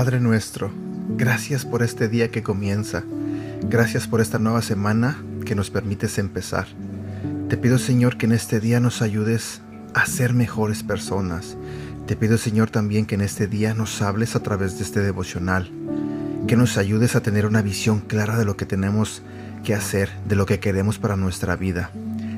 Padre nuestro, gracias por este día que comienza. Gracias por esta nueva semana que nos permites empezar. Te pido Señor que en este día nos ayudes a ser mejores personas. Te pido Señor también que en este día nos hables a través de este devocional. Que nos ayudes a tener una visión clara de lo que tenemos que hacer, de lo que queremos para nuestra vida.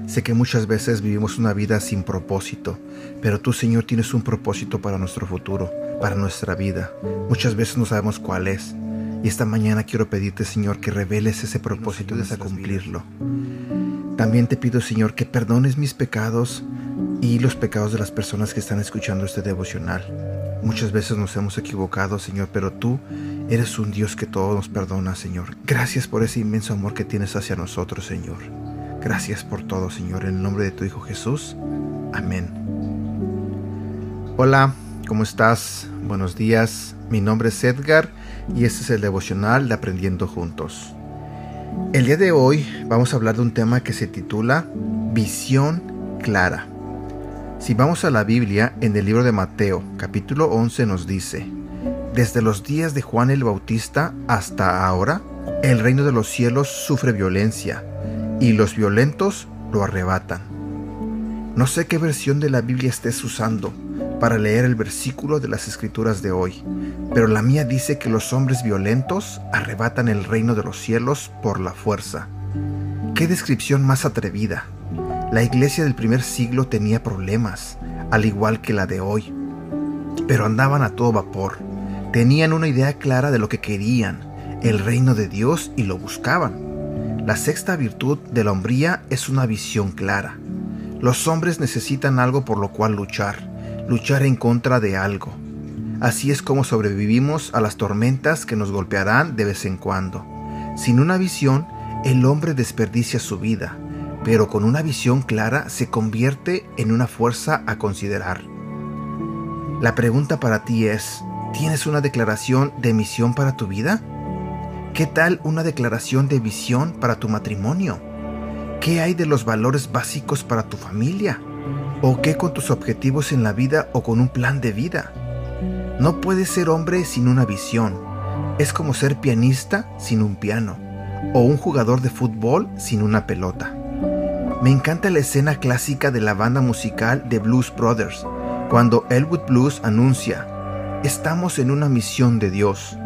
Sé que muchas veces vivimos una vida sin propósito, pero tú Señor tienes un propósito para nuestro futuro, para nuestra vida. Muchas veces no sabemos cuál es. Y esta mañana quiero pedirte Señor que reveles ese propósito y des a cumplirlo. También te pido Señor que perdones mis pecados y los pecados de las personas que están escuchando este devocional. Muchas veces nos hemos equivocado, Señor, pero tú eres un Dios que todo nos perdona, Señor. Gracias por ese inmenso amor que tienes hacia nosotros, Señor. Gracias por todo, Señor, en el nombre de tu Hijo Jesús. Amén. Hola, ¿cómo estás? Buenos días. Mi nombre es Edgar y este es el devocional de Aprendiendo Juntos. El día de hoy vamos a hablar de un tema que se titula Visión Clara. Si vamos a la Biblia, en el libro de Mateo, capítulo 11 nos dice, Desde los días de Juan el Bautista hasta ahora, el reino de los cielos sufre violencia y los violentos lo arrebatan. No sé qué versión de la Biblia estés usando para leer el versículo de las escrituras de hoy, pero la mía dice que los hombres violentos arrebatan el reino de los cielos por la fuerza. ¡Qué descripción más atrevida! La iglesia del primer siglo tenía problemas, al igual que la de hoy, pero andaban a todo vapor. Tenían una idea clara de lo que querían, el reino de Dios, y lo buscaban. La sexta virtud de la hombría es una visión clara. Los hombres necesitan algo por lo cual luchar, luchar en contra de algo. Así es como sobrevivimos a las tormentas que nos golpearán de vez en cuando. Sin una visión, el hombre desperdicia su vida, pero con una visión clara se convierte en una fuerza a considerar. La pregunta para ti es, ¿tienes una declaración de misión para tu vida? ¿Qué tal una declaración de visión para tu matrimonio? ¿Qué hay de los valores básicos para tu familia? ¿O qué con tus objetivos en la vida o con un plan de vida? No puedes ser hombre sin una visión. Es como ser pianista sin un piano o un jugador de fútbol sin una pelota. Me encanta la escena clásica de la banda musical de Blues Brothers, cuando Elwood Blues anuncia, estamos en una misión de Dios.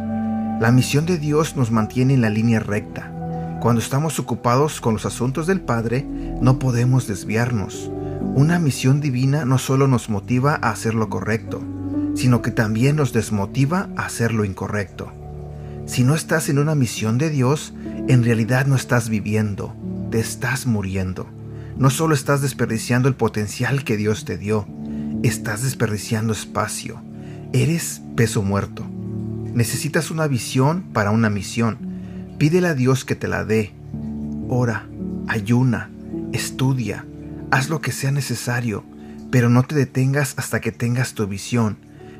La misión de Dios nos mantiene en la línea recta. Cuando estamos ocupados con los asuntos del Padre, no podemos desviarnos. Una misión divina no solo nos motiva a hacer lo correcto, sino que también nos desmotiva a hacer lo incorrecto. Si no estás en una misión de Dios, en realidad no estás viviendo, te estás muriendo. No solo estás desperdiciando el potencial que Dios te dio, estás desperdiciando espacio. Eres peso muerto. Necesitas una visión para una misión. Pídele a Dios que te la dé. Ora, ayuna, estudia, haz lo que sea necesario, pero no te detengas hasta que tengas tu visión.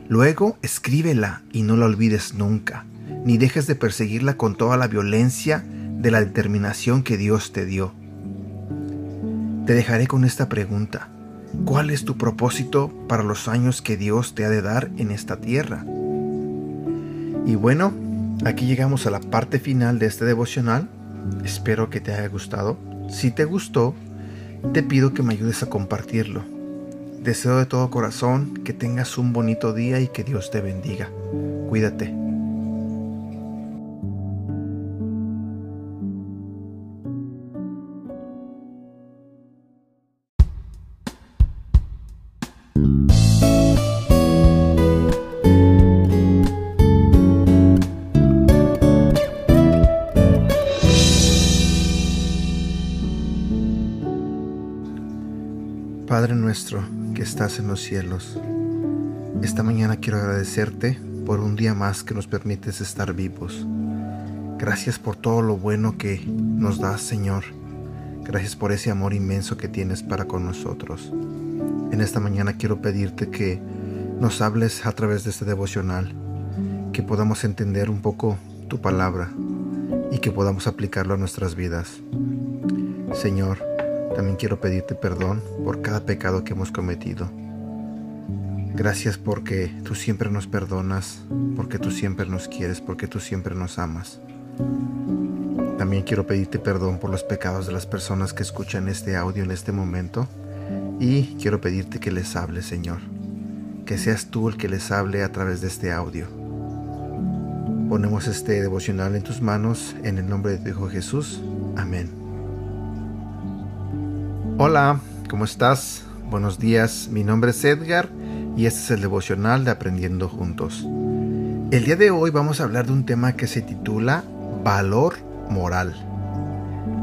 Luego escríbela y no la olvides nunca, ni dejes de perseguirla con toda la violencia de la determinación que Dios te dio. Te dejaré con esta pregunta. ¿Cuál es tu propósito para los años que Dios te ha de dar en esta tierra? Y bueno, aquí llegamos a la parte final de este devocional. Espero que te haya gustado. Si te gustó, te pido que me ayudes a compartirlo. Deseo de todo corazón que tengas un bonito día y que Dios te bendiga. Cuídate. Padre nuestro que estás en los cielos, esta mañana quiero agradecerte por un día más que nos permites estar vivos. Gracias por todo lo bueno que nos das, Señor. Gracias por ese amor inmenso que tienes para con nosotros. En esta mañana quiero pedirte que nos hables a través de este devocional, que podamos entender un poco tu palabra y que podamos aplicarlo a nuestras vidas. Señor, también quiero pedirte perdón por cada pecado que hemos cometido. Gracias porque tú siempre nos perdonas, porque tú siempre nos quieres, porque tú siempre nos amas. También quiero pedirte perdón por los pecados de las personas que escuchan este audio en este momento y quiero pedirte que les hable, Señor. Que seas tú el que les hable a través de este audio. Ponemos este devocional en tus manos en el nombre de tu Hijo Jesús. Amén. Hola, ¿cómo estás? Buenos días, mi nombre es Edgar y este es el devocional de Aprendiendo Juntos. El día de hoy vamos a hablar de un tema que se titula Valor Moral.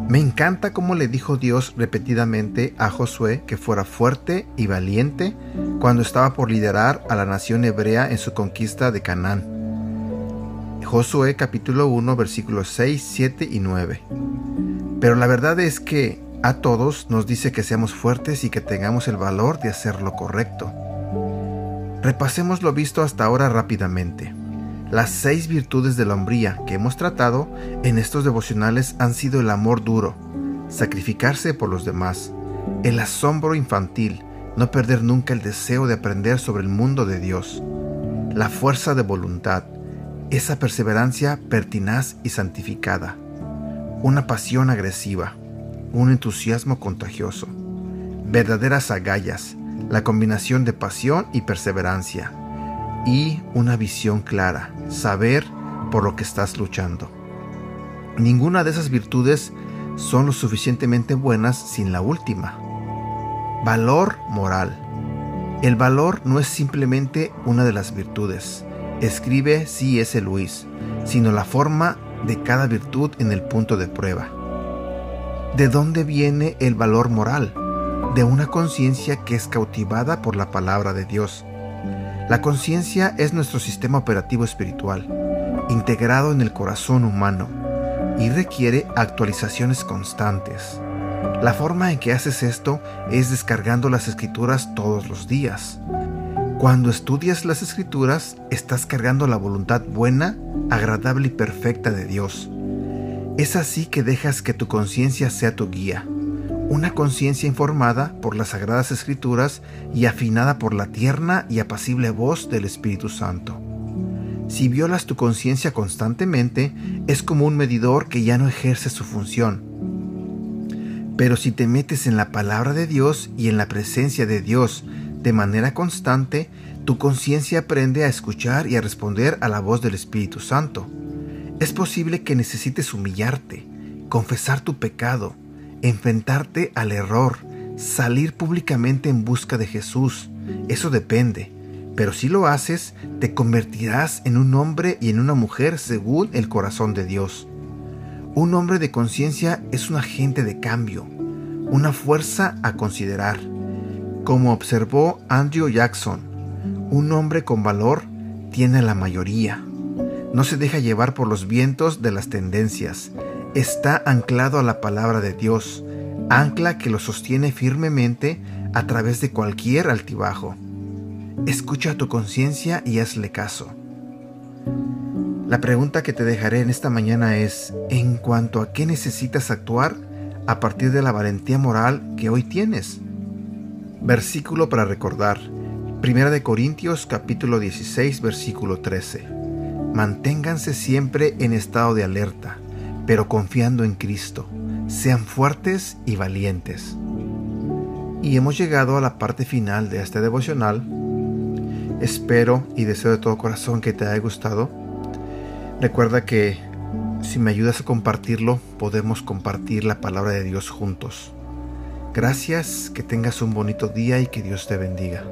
Me encanta cómo le dijo Dios repetidamente a Josué que fuera fuerte y valiente cuando estaba por liderar a la nación hebrea en su conquista de Canaán. Josué capítulo 1 versículos 6, 7 y 9. Pero la verdad es que a todos nos dice que seamos fuertes y que tengamos el valor de hacer lo correcto. Repasemos lo visto hasta ahora rápidamente. Las seis virtudes de la hombría que hemos tratado en estos devocionales han sido el amor duro, sacrificarse por los demás, el asombro infantil, no perder nunca el deseo de aprender sobre el mundo de Dios, la fuerza de voluntad, esa perseverancia pertinaz y santificada, una pasión agresiva, un entusiasmo contagioso, verdaderas agallas, la combinación de pasión y perseverancia, y una visión clara, saber por lo que estás luchando. Ninguna de esas virtudes son lo suficientemente buenas sin la última. Valor moral. El valor no es simplemente una de las virtudes, escribe C.S. Luis, sino la forma de cada virtud en el punto de prueba. ¿De dónde viene el valor moral? De una conciencia que es cautivada por la palabra de Dios. La conciencia es nuestro sistema operativo espiritual, integrado en el corazón humano, y requiere actualizaciones constantes. La forma en que haces esto es descargando las escrituras todos los días, cuando estudias las escrituras, estás cargando la voluntad buena, agradable y perfecta de Dios. Es así que dejas que tu conciencia sea tu guía, una conciencia informada por las sagradas escrituras y afinada por la tierna y apacible voz del Espíritu Santo. Si violas tu conciencia constantemente, es como un medidor que ya no ejerce su función. Pero si te metes en la palabra de Dios y en la presencia de Dios de manera constante, tu conciencia aprende a escuchar y a responder a la voz del Espíritu Santo. Es posible que necesites humillarte, confesar tu pecado, enfrentarte al error, salir públicamente en busca de Jesús. Eso depende. Pero si lo haces, te convertirás en un hombre y en una mujer según el corazón de Dios. Un hombre de conciencia es un agente de cambio, una fuerza a considerar. Como observó Andrew Jackson, un hombre con valor tiene la mayoría. No se deja llevar por los vientos de las tendencias. Está anclado a la palabra de Dios, ancla que lo sostiene firmemente a través de cualquier altibajo. Escucha tu conciencia y hazle caso. La pregunta que te dejaré en esta mañana es, en cuanto a qué necesitas actuar a partir de la valentía moral que hoy tienes. Versículo para recordar. Primera de Corintios capítulo 16 versículo 13. Manténganse siempre en estado de alerta, pero confiando en Cristo. Sean fuertes y valientes. Y hemos llegado a la parte final de este devocional. Espero y deseo de todo corazón que te haya gustado. Recuerda que si me ayudas a compartirlo, podemos compartir la palabra de Dios juntos. Gracias, que tengas un bonito día y que Dios te bendiga.